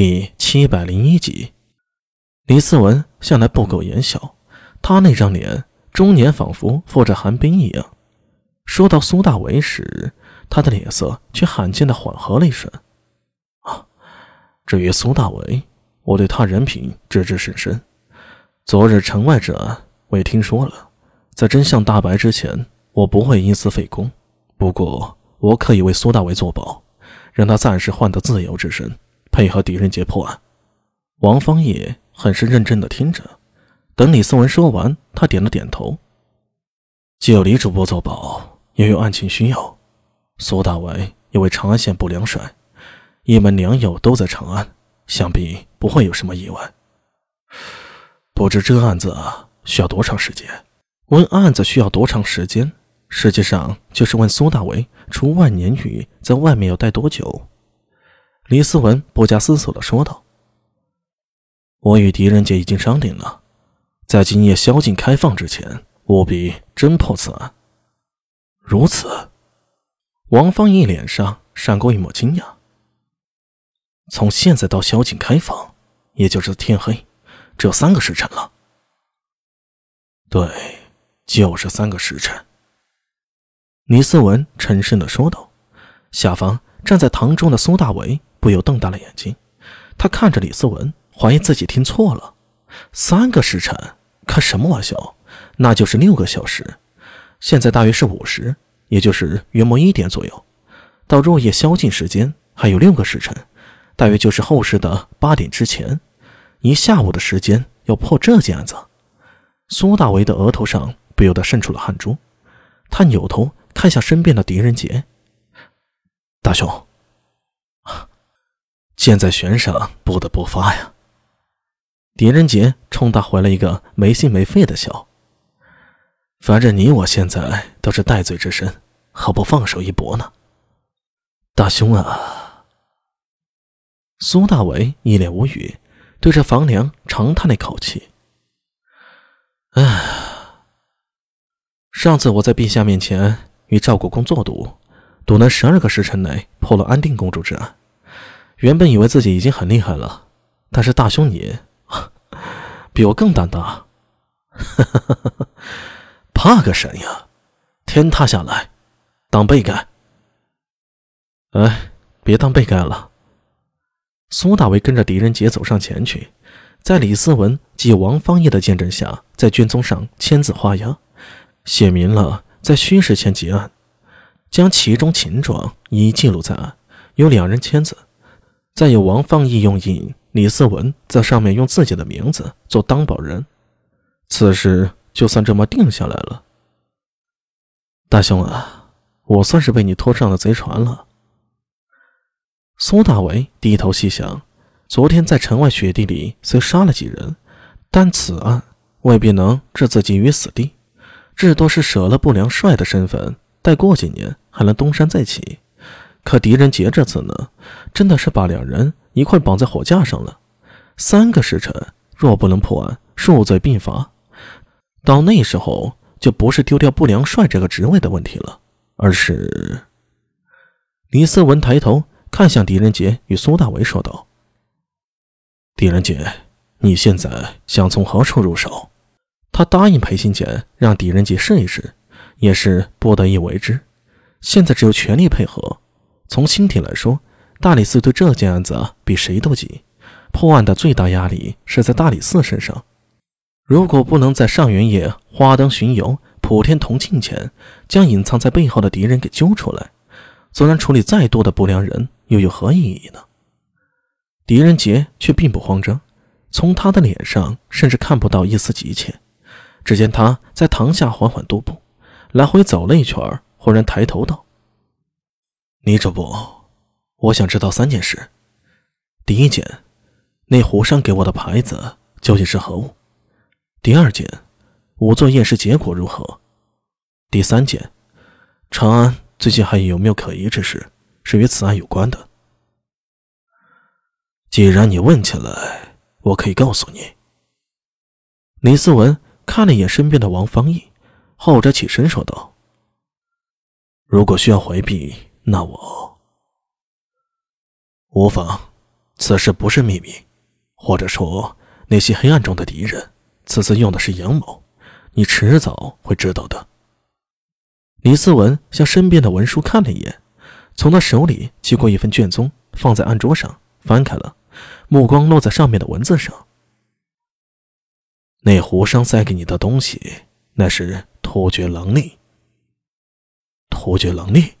第七百零一集，李思文向来不苟言笑，他那张脸终年仿佛覆着寒冰一样。说到苏大为时，他的脸色却罕见的缓和了一瞬。啊，至于苏大为，我对他人品知之甚深。昨日城外之案，我也听说了。在真相大白之前，我不会因私废公。不过，我可以为苏大为作保，让他暂时换得自由之身。配合狄仁杰破案，王方业很是认真的听着。等李思文说完，他点了点头。既有李主播作保，又有案情需要，苏大为也为长安县不良帅，一门良友都在长安，想必不会有什么意外。不知这案子需要多长时间？问案子需要多长时间，实际上就是问苏大为除万年雨在外面要待多久。李思文不加思索的说道：“我与狄仁杰已经商定了，在今夜宵禁开放之前，务必侦破此案。”如此，王方义脸上闪过一抹惊讶。从现在到宵禁开放，也就是天黑，只有三个时辰了。对，就是三个时辰。李思文沉声的说道。下方站在堂中的苏大为。不由瞪大了眼睛，他看着李思文，怀疑自己听错了。三个时辰？开什么玩笑？那就是六个小时。现在大约是午时，也就是约莫一点左右。到入夜宵禁时间还有六个时辰，大约就是后世的八点之前。一下午的时间要破这件案子，苏大为的额头上不由得渗出了汗珠。他扭头看向身边的狄仁杰，大兄。箭在弦上，不得不发呀！狄仁杰冲他回了一个没心没肺的笑。反正你我现在都是戴罪之身，何不放手一搏呢？大兄啊！苏大伟一脸无语，对着房梁长叹了一口气：“唉，上次我在陛下面前与赵国公作赌，赌能十二个时辰内破了安定公主之案。”原本以为自己已经很厉害了，但是大兄你 比我更胆大，怕个神呀！天塌下来当被盖。哎，别当被盖了。苏大为跟着狄仁杰走上前去，在李思文及王方业的见证下，在卷宗上签字画押，写明了在虚实前结案，将其中情状一一记录在案，由两人签字。再由王放义用印，李思文在上面用自己的名字做担保人，此事就算这么定下来了。大兄啊，我算是被你拖上了贼船了。苏大为低头细想，昨天在城外雪地里虽杀了几人，但此案未必能置自己于死地，至多是舍了不良帅的身份，待过几年还能东山再起。可狄仁杰这次呢，真的是把两人一块绑在火架上了。三个时辰若不能破案，数罪并罚。到那时候，就不是丢掉不良帅这个职位的问题了，而是……李思文抬头看向狄仁杰与苏大为说道：“狄仁杰，你现在想从何处入手？”他答应裴行俭让狄仁杰试一试，也是不得已为之。现在只有全力配合。从心底来说，大理寺对这件案子比谁都急。破案的最大压力是在大理寺身上。如果不能在上元夜花灯巡游、普天同庆前，将隐藏在背后的敌人给揪出来，纵然处理再多的不良人，又有何意义呢？狄仁杰却并不慌张，从他的脸上甚至看不到一丝急切。只见他在堂下缓缓踱步，来回走了一圈，忽然抬头道。李主播，我想知道三件事。第一件，那胡商给我的牌子究竟是何物？第二件，仵作验尸结果如何？第三件，长安最近还有没有可疑之事，是与此案有关的？既然你问起来，我可以告诉你。李思文看了一眼身边的王方毅，后者起身说道：“如果需要回避。”那我无妨，此事不是秘密，或者说那些黑暗中的敌人，此次用的是阳谋，你迟早会知道的。李思文向身边的文书看了一眼，从他手里接过一份卷宗，放在案桌上，翻开了，目光落在上面的文字上。那胡商塞给你的东西，那是突厥狼力。突厥狼力。